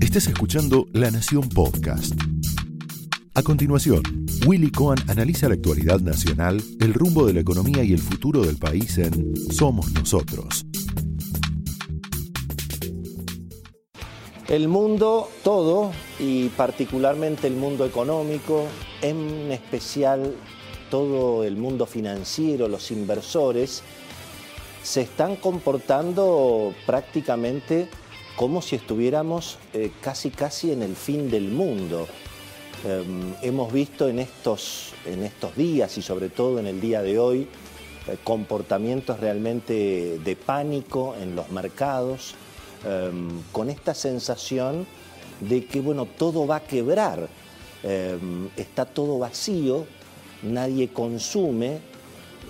Estás escuchando La Nación Podcast. A continuación, Willy Cohen analiza la actualidad nacional, el rumbo de la economía y el futuro del país en Somos Nosotros. El mundo todo, y particularmente el mundo económico, en especial todo el mundo financiero, los inversores, se están comportando prácticamente como si estuviéramos eh, casi casi en el fin del mundo. Em, hemos visto en estos, en estos días y sobre todo en el día de hoy eh, comportamientos realmente de pánico en los mercados, em, con esta sensación de que bueno, todo va a quebrar, em, está todo vacío, nadie consume,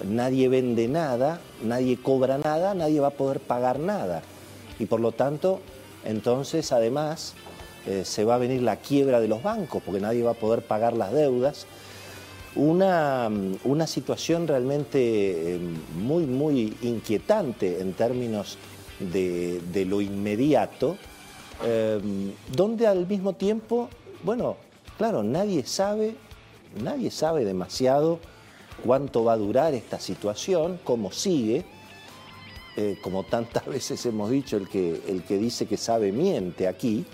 nadie vende nada, nadie cobra nada, nadie va a poder pagar nada. Y por lo tanto, entonces además eh, se va a venir la quiebra de los bancos porque nadie va a poder pagar las deudas. Una, una situación realmente eh, muy, muy inquietante en términos de, lo inmediato, eh, donde al mismo tiempo, bueno, claro, nadie sabe, nadie sabe demasiado cuánto va a durar esta situación, cómo sigue. Eh, como tantas veces hemos dicho, el que, el que dice que sabe miente aquí.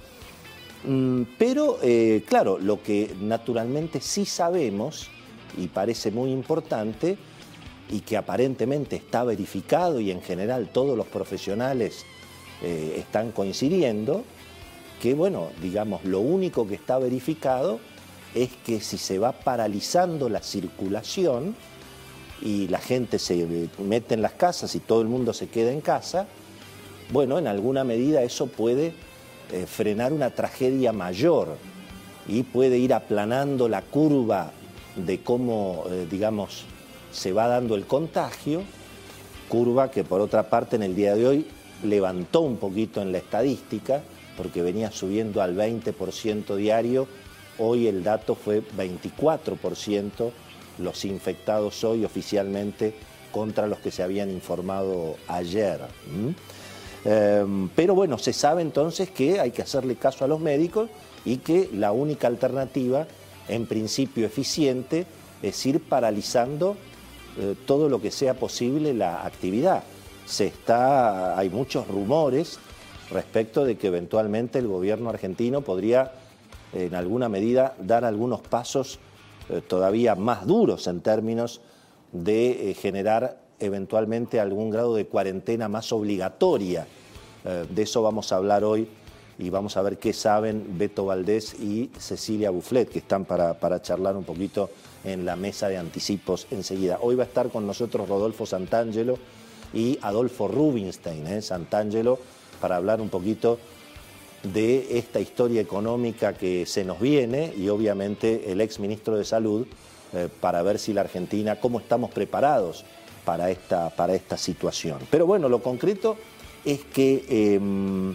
Mm, pero, eh, claro, lo que naturalmente sí sabemos, y parece muy importante, y que aparentemente está verificado y en general todos los profesionales eh, están coincidiendo, que bueno, digamos, lo único que está verificado es que si se va paralizando la circulación y la gente se mete en las casas y todo el mundo se queda en casa, bueno, en alguna medida eso puede eh, frenar una tragedia mayor y puede ir aplanando la curva de cómo, eh, digamos, se va dando el contagio, curva que por otra parte en el día de hoy levantó un poquito en la estadística, porque venía subiendo al 20% diario Hoy el dato fue 24% los infectados hoy oficialmente contra los que se habían informado ayer. Em, pero bueno, se sabe entonces que hay que hacerle caso a los médicos y que la única alternativa, en principio eficiente, es ir paralizando eh, todo lo que sea posible la actividad. Se está, hay muchos rumores respecto de que eventualmente el gobierno argentino podría en alguna medida dar algunos pasos eh, todavía más duros en términos de eh, generar eventualmente algún grado de cuarentena más obligatoria. Eh, de eso vamos a hablar hoy y vamos a ver qué saben Beto Valdés y Cecilia Bufflet, que están para, para charlar un poquito en la mesa de anticipos enseguida. Hoy va a estar con nosotros Rodolfo Santangelo y Adolfo Rubinstein. Santangelo, para hablar un poquito de esta historia económica que se nos viene y obviamente el ex ministro de Salud eh, para ver si la Argentina, cómo estamos preparados para esta, para esta situación. Pero bueno, lo concreto es que em,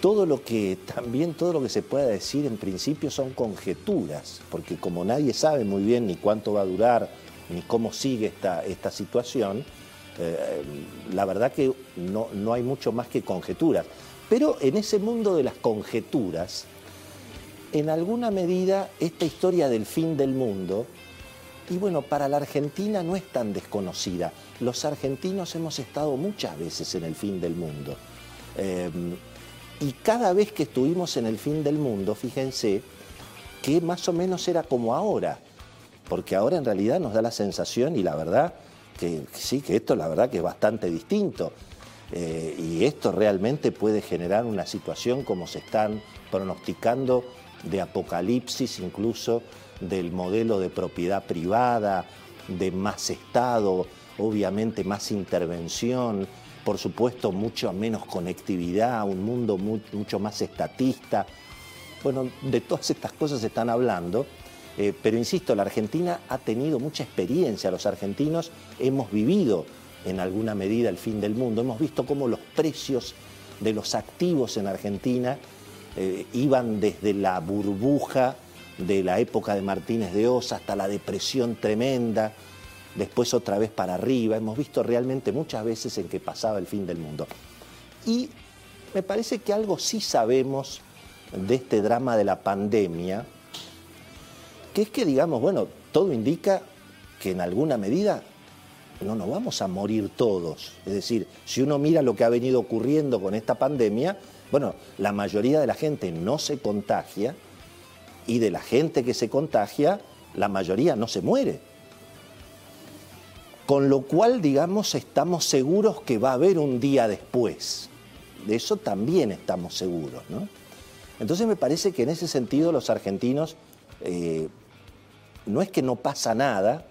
todo lo que también todo lo que se pueda decir en principio son conjeturas, porque como nadie sabe muy bien ni cuánto va a durar ni cómo sigue esta, esta situación, eh, la verdad que no, no hay mucho más que conjeturas. Pero en ese mundo de las conjeturas, en alguna medida esta historia del fin del mundo, y bueno, para la Argentina no es tan desconocida. Los argentinos hemos estado muchas veces en el fin del mundo. Eh, y cada vez que estuvimos en el fin del mundo, fíjense que más o menos era como ahora, porque ahora en realidad nos da la sensación y la verdad que, que sí, que esto la verdad que es bastante distinto. Eh, y esto realmente puede generar una situación como se están pronosticando de apocalipsis incluso del modelo de propiedad privada, de más Estado, obviamente más intervención, por supuesto mucho menos conectividad, un mundo mucho más estatista. Bueno, de todas estas cosas se están hablando, eh, pero insisto, la Argentina ha tenido mucha experiencia, los argentinos hemos vivido en alguna medida el fin del mundo. Hemos visto cómo los precios de los activos en Argentina eh, iban desde la burbuja de la época de Martínez de Osa hasta la depresión tremenda, después otra vez para arriba. Hemos visto realmente muchas veces en que pasaba el fin del mundo. Y me parece que algo sí sabemos de este drama de la pandemia, que es que, digamos, bueno, todo indica que en alguna medida no nos vamos a morir todos. Es decir, si uno mira lo que ha venido ocurriendo con esta pandemia, bueno, la mayoría de la gente no se contagia y de la gente que se contagia, la mayoría no se muere. Con lo cual, digamos, estamos seguros que va a haber un día después. De eso también estamos seguros, ¿no? Entonces me parece que en ese sentido los argentinos eh, no es que no pasa nada,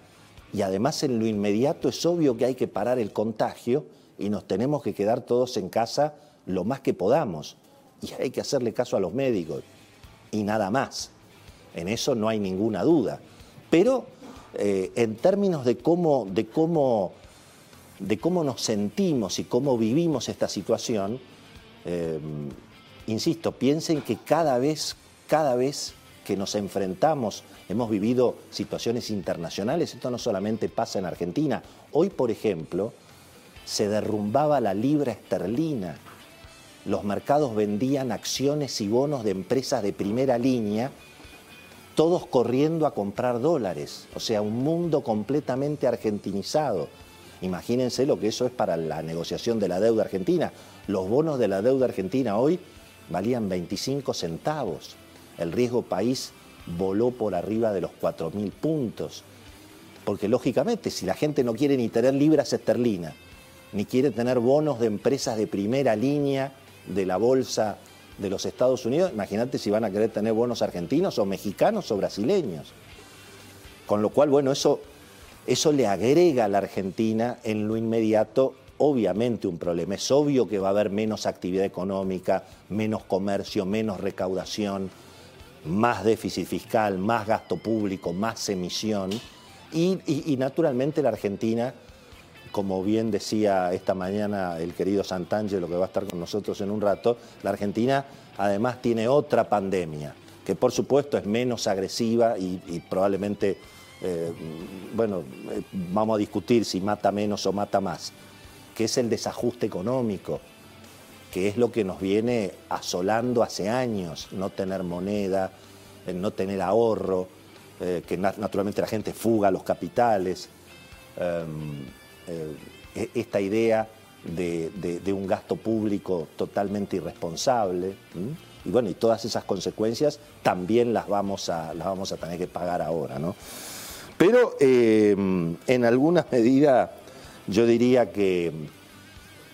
y además en lo inmediato es obvio que hay que parar el contagio y nos tenemos que quedar todos en casa lo más que podamos. Y hay que hacerle caso a los médicos y nada más. En eso no hay ninguna duda. Pero eh, en términos de cómo, de, cómo, de cómo nos sentimos y cómo vivimos esta situación, eh, insisto, piensen que cada vez, cada vez que nos enfrentamos, hemos vivido situaciones internacionales, esto no solamente pasa en Argentina. Hoy, por ejemplo, se derrumbaba la libra esterlina. Los mercados vendían acciones y bonos de empresas de primera línea, todos corriendo a comprar dólares. O sea, un mundo completamente argentinizado. Imagínense lo que eso es para la negociación de la deuda argentina. Los bonos de la deuda argentina hoy valían 25 centavos el riesgo país voló por arriba de los 4.000 puntos. Porque lógicamente, si la gente no quiere ni tener libras esterlinas, ni quiere tener bonos de empresas de primera línea de la bolsa de los Estados Unidos, imagínate si van a querer tener bonos argentinos o mexicanos o brasileños. Con lo cual, bueno, eso, eso le agrega a la Argentina en lo inmediato obviamente un problema. Es obvio que va a haber menos actividad económica, menos comercio, menos recaudación, más déficit fiscal, más gasto público, más emisión. Y, naturalmente la Argentina, como bien decía esta mañana el querido Santangelo, que va a estar con nosotros en un rato, la Argentina además tiene otra pandemia, que por supuesto es menos agresiva y, probablemente, eh, bueno, eh, vamos a discutir si mata menos o mata más, que es el desajuste económico que es lo que nos viene asolando hace años, no tener moneda, no tener ahorro, eh, que naturalmente la gente fuga los capitales, em, eh, e-, esta idea de, un gasto público totalmente irresponsable. Y bueno, y todas esas consecuencias también las vamos a, las vamos a tener que pagar ahora. ¿no? Pero em, en alguna medida yo diría que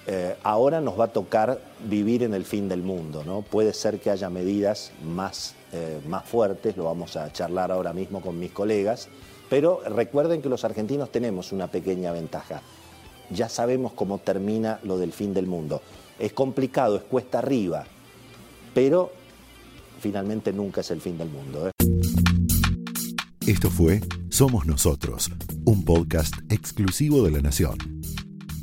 eh, ahora nos va a tocar vivir en el fin del mundo, ¿no? Puede ser que haya medidas más, eh, más fuertes, lo vamos a charlar ahora mismo con mis colegas, pero recuerden que los argentinos tenemos una pequeña ventaja. Ya sabemos cómo termina lo del fin del mundo. Es complicado, es cuesta arriba, pero finalmente nunca es el fin del mundo. ¿eh? Esto fue Somos Nosotros, un podcast exclusivo de la Nación.